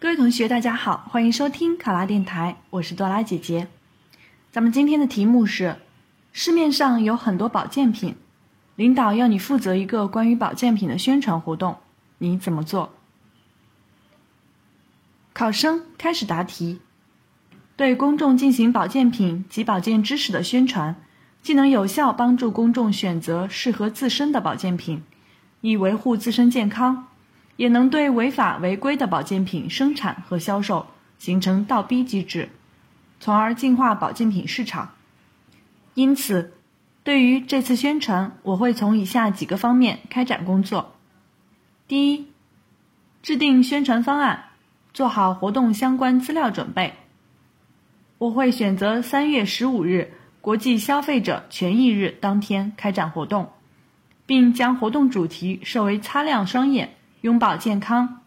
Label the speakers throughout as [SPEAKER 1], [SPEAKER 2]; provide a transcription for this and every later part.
[SPEAKER 1] 各位同学，大家好，欢迎收听考拉电台，我是多拉姐姐。咱们今天的题目是：市面上有很多保健品，领导要你负责一个关于保健品的宣传活动，你怎么做？考生开始答题。对公众进行保健品及保健知识的宣传，既能有效帮助公众选择适合自身的保健品，以维护自身健康。也能对违法违规的保健品生产和销售形成倒逼机制，从而净化保健品市场。因此，对于这次宣传，我会从以下几个方面开展工作：第一，制定宣传方案，做好活动相关资料准备。我会选择三月十五日国际消费者权益日当天开展活动，并将活动主题设为“擦亮双眼”。拥抱健康，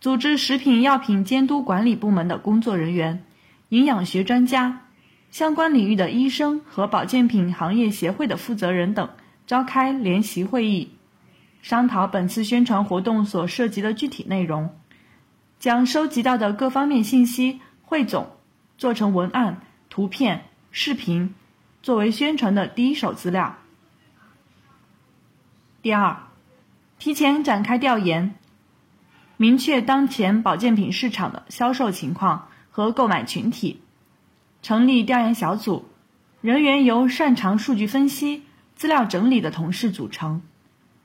[SPEAKER 1] 组织食品药品监督管理部门的工作人员、营养学专家、相关领域的医生和保健品行业协会的负责人等召开联席会议，商讨本次宣传活动所涉及的具体内容，将收集到的各方面信息汇总，做成文案、图片、视频，作为宣传的第一手资料。第二。提前展开调研，明确当前保健品市场的销售情况和购买群体，成立调研小组，人员由擅长数据分析、资料整理的同事组成，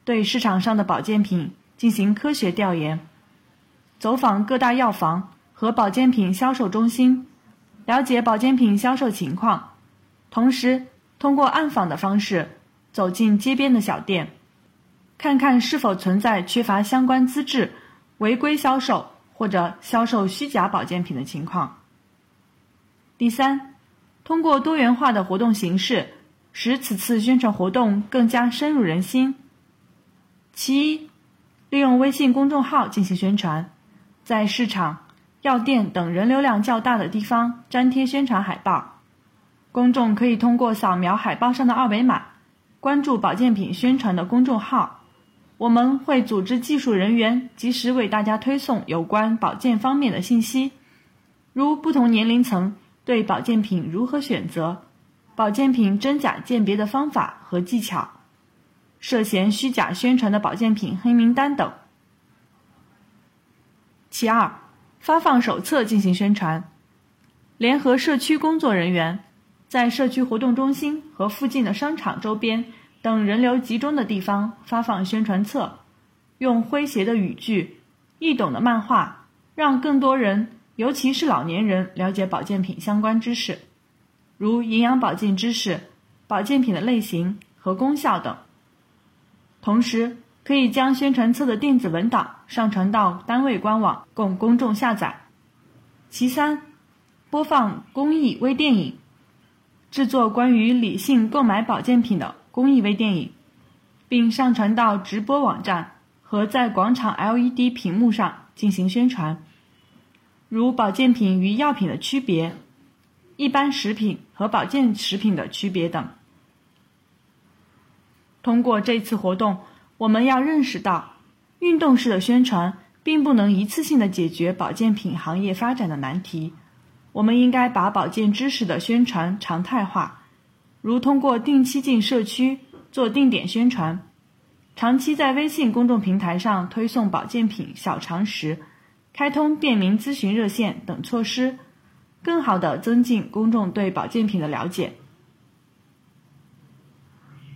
[SPEAKER 1] 对市场上的保健品进行科学调研，走访各大药房和保健品销售中心，了解保健品销售情况，同时通过暗访的方式走进街边的小店。看看是否存在缺乏相关资质、违规销售或者销售虚假保健品的情况。第三，通过多元化的活动形式，使此次宣传活动更加深入人心。其一，利用微信公众号进行宣传，在市场、药店等人流量较大的地方粘贴宣传海报，公众可以通过扫描海报上的二维码，关注保健品宣传的公众号。我们会组织技术人员及时为大家推送有关保健方面的信息，如不同年龄层对保健品如何选择、保健品真假鉴别的方法和技巧、涉嫌虚假宣传的保健品黑名单等。其二，发放手册进行宣传，联合社区工作人员，在社区活动中心和附近的商场周边。等人流集中的地方发放宣传册，用诙谐的语句、易懂的漫画，让更多人，尤其是老年人了解保健品相关知识，如营养保健知识、保健品的类型和功效等。同时，可以将宣传册的电子文档上传到单位官网，供公众下载。其三，播放公益微电影，制作关于理性购买保健品的。公益微电影，并上传到直播网站和在广场 LED 屏幕上进行宣传，如保健品与药品的区别、一般食品和保健食品的区别等。通过这次活动，我们要认识到，运动式的宣传并不能一次性的解决保健品行业发展的难题。我们应该把保健知识的宣传常态化。如通过定期进社区做定点宣传，长期在微信公众平台上推送保健品小常识，开通便民咨询热线等措施，更好地增进公众对保健品的了解。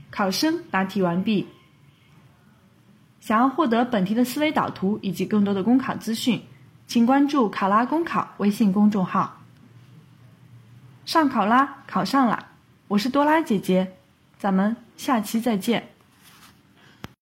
[SPEAKER 1] 考生答题完毕。想要获得本题的思维导图以及更多的公考资讯，请关注“考拉公考”微信公众号。上考拉，考上了。我是多拉姐姐，咱们下期再见。